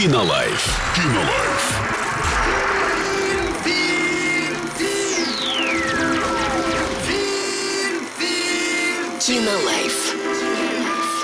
Кинолайф. Кинолайф. Кинолайф.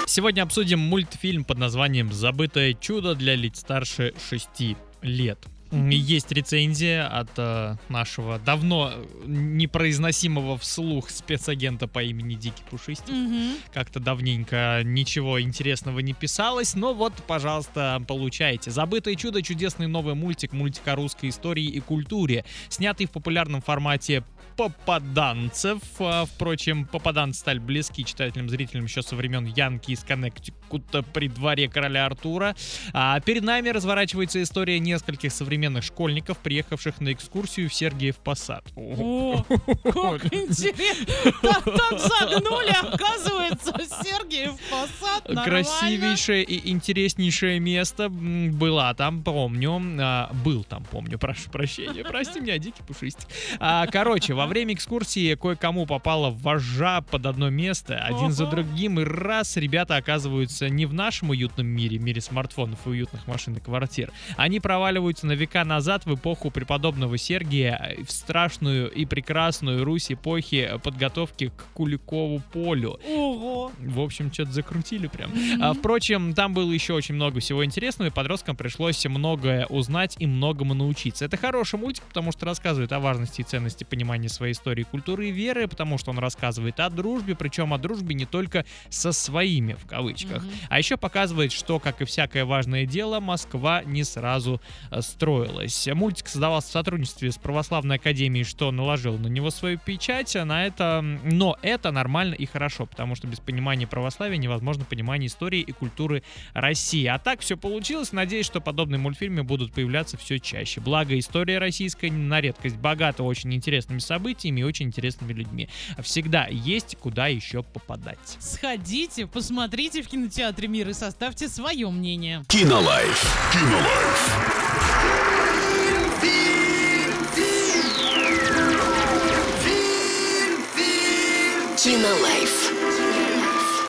Сегодня обсудим мультфильм под названием «Забытое чудо для лиц старше 6 лет». Есть рецензия от э, нашего давно непроизносимого вслух спецагента по имени Дикий Пушистик. Мгм. Как-то давненько ничего интересного не писалось, но вот, пожалуйста, получайте. «Забытое чудо» — чудесный новый мультик, мультик о русской истории и культуре, снятый в популярном формате попаданцев. А, Впрочем, попаданцы стали близки читателям, зрителям еще со времен Янки из Коннектикута при дворе короля Артура. А перед нами разворачивается история нескольких современных школьников, приехавших на экскурсию в Сергиев Посад. О, как интересно. Так, загнули, оказывается, Сергиев Посад. Красивейшее и интереснейшее место м, была там, помню. а, был там, помню, прошу прощения. Прости меня, дикий пушистик. А, короче, во время экскурсии кое-кому попала вожжа под одно место, один за другим, и раз ребята оказываются не в нашем уютном мире, мире смартфонов и уютных машин и квартир. Они проваливаются на века назад в эпоху преподобного Сергия, в страшную и прекрасную Русь эпохи подготовки к Куликову полю. Ого. В общем, что-то закрутили прям. А, впрочем, там было еще очень много всего интересного, и подросткам пришлось многое узнать и многому научиться. Это хороший мультик, потому что рассказывает о важности и ценности понимания своей истории, культуры и веры, потому что он рассказывает о дружбе, причем о дружбе не только со своими, в кавычках. Мгм. А еще показывает, что, как и всякое важное дело, Москва не сразу э, строилась. Мультик создавался в сотрудничестве с Православной Академией, что наложил на него свою печать, а на это... Но это нормально и хорошо, потому что без понимания православия невозможно понимание истории и культуры России. А так все получилось. Надеюсь, что подобные мультфильмы будут появляться все чаще. Благо, история российская на редкость богата очень интересными событиями и очень интересными людьми. Всегда есть куда еще попадать. Сходите, посмотрите в кинотеатре «Мир» и составьте свое мнение. Кинолайф. Кинолайф. Consumer Life.